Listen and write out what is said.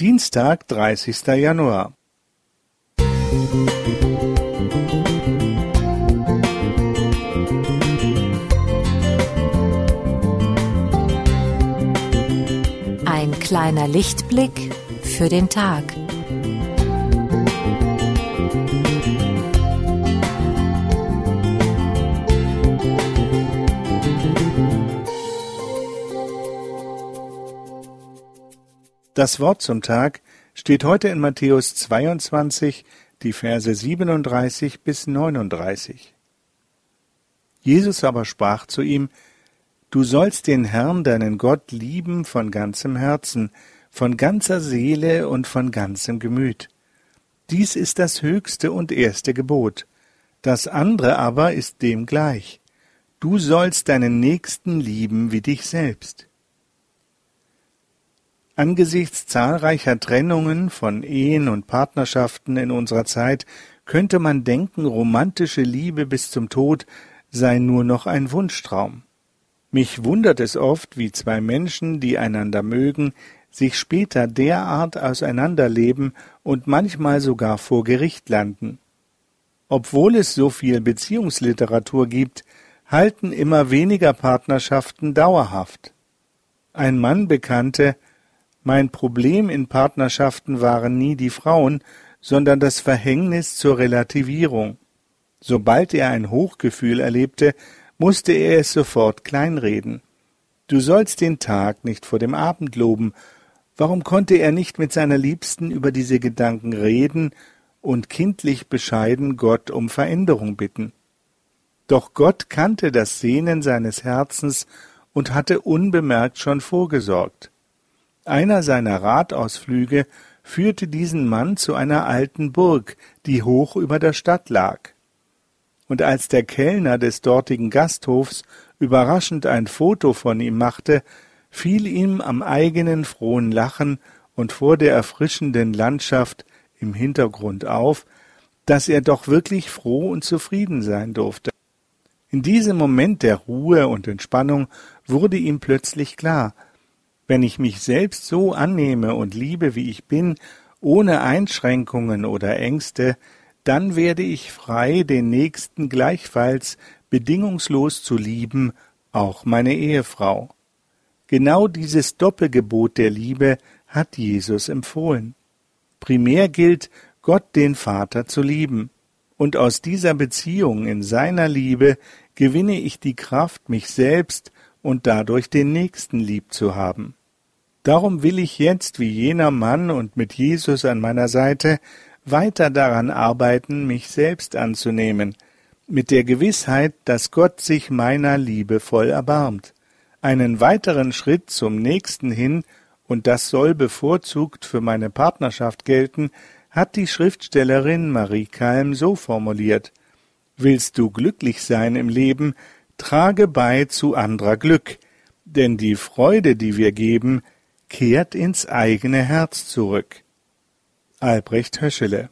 Dienstag, dreißigster Januar. Ein kleiner Lichtblick für den Tag. Das Wort zum Tag steht heute in Matthäus 22, die Verse 37 bis 39. Jesus aber sprach zu ihm, Du sollst den Herrn, deinen Gott, lieben von ganzem Herzen, von ganzer Seele und von ganzem Gemüt. Dies ist das höchste und erste Gebot. Das andere aber ist dem gleich. Du sollst deinen Nächsten lieben wie dich selbst. Angesichts zahlreicher Trennungen von Ehen und Partnerschaften in unserer Zeit könnte man denken, romantische Liebe bis zum Tod sei nur noch ein Wunschtraum. Mich wundert es oft, wie zwei Menschen, die einander mögen, sich später derart auseinanderleben und manchmal sogar vor Gericht landen. Obwohl es so viel Beziehungsliteratur gibt, halten immer weniger Partnerschaften dauerhaft. Ein Mann bekannte, mein Problem in Partnerschaften waren nie die Frauen, sondern das Verhängnis zur Relativierung. Sobald er ein Hochgefühl erlebte, musste er es sofort kleinreden. Du sollst den Tag nicht vor dem Abend loben. Warum konnte er nicht mit seiner Liebsten über diese Gedanken reden und kindlich bescheiden Gott um Veränderung bitten? Doch Gott kannte das Sehnen seines Herzens und hatte unbemerkt schon vorgesorgt. Einer seiner Radausflüge führte diesen Mann zu einer alten Burg, die hoch über der Stadt lag. Und als der Kellner des dortigen Gasthofs überraschend ein Foto von ihm machte, fiel ihm am eigenen frohen Lachen und vor der erfrischenden Landschaft im Hintergrund auf, dass er doch wirklich froh und zufrieden sein durfte. In diesem Moment der Ruhe und Entspannung wurde ihm plötzlich klar, wenn ich mich selbst so annehme und liebe, wie ich bin, ohne Einschränkungen oder Ängste, dann werde ich frei, den Nächsten gleichfalls bedingungslos zu lieben, auch meine Ehefrau. Genau dieses Doppelgebot der Liebe hat Jesus empfohlen. Primär gilt, Gott den Vater zu lieben, und aus dieser Beziehung in seiner Liebe gewinne ich die Kraft, mich selbst und dadurch den Nächsten lieb zu haben. Darum will ich jetzt, wie jener Mann und mit Jesus an meiner Seite, weiter daran arbeiten, mich selbst anzunehmen, mit der Gewissheit, dass Gott sich meiner Liebe voll erbarmt. Einen weiteren Schritt zum nächsten hin, und das soll bevorzugt für meine Partnerschaft gelten, hat die Schriftstellerin Marie Kalm so formuliert Willst du glücklich sein im Leben, trage bei zu anderer Glück, denn die Freude, die wir geben, kehrt ins eigene Herz zurück. Albrecht Höschele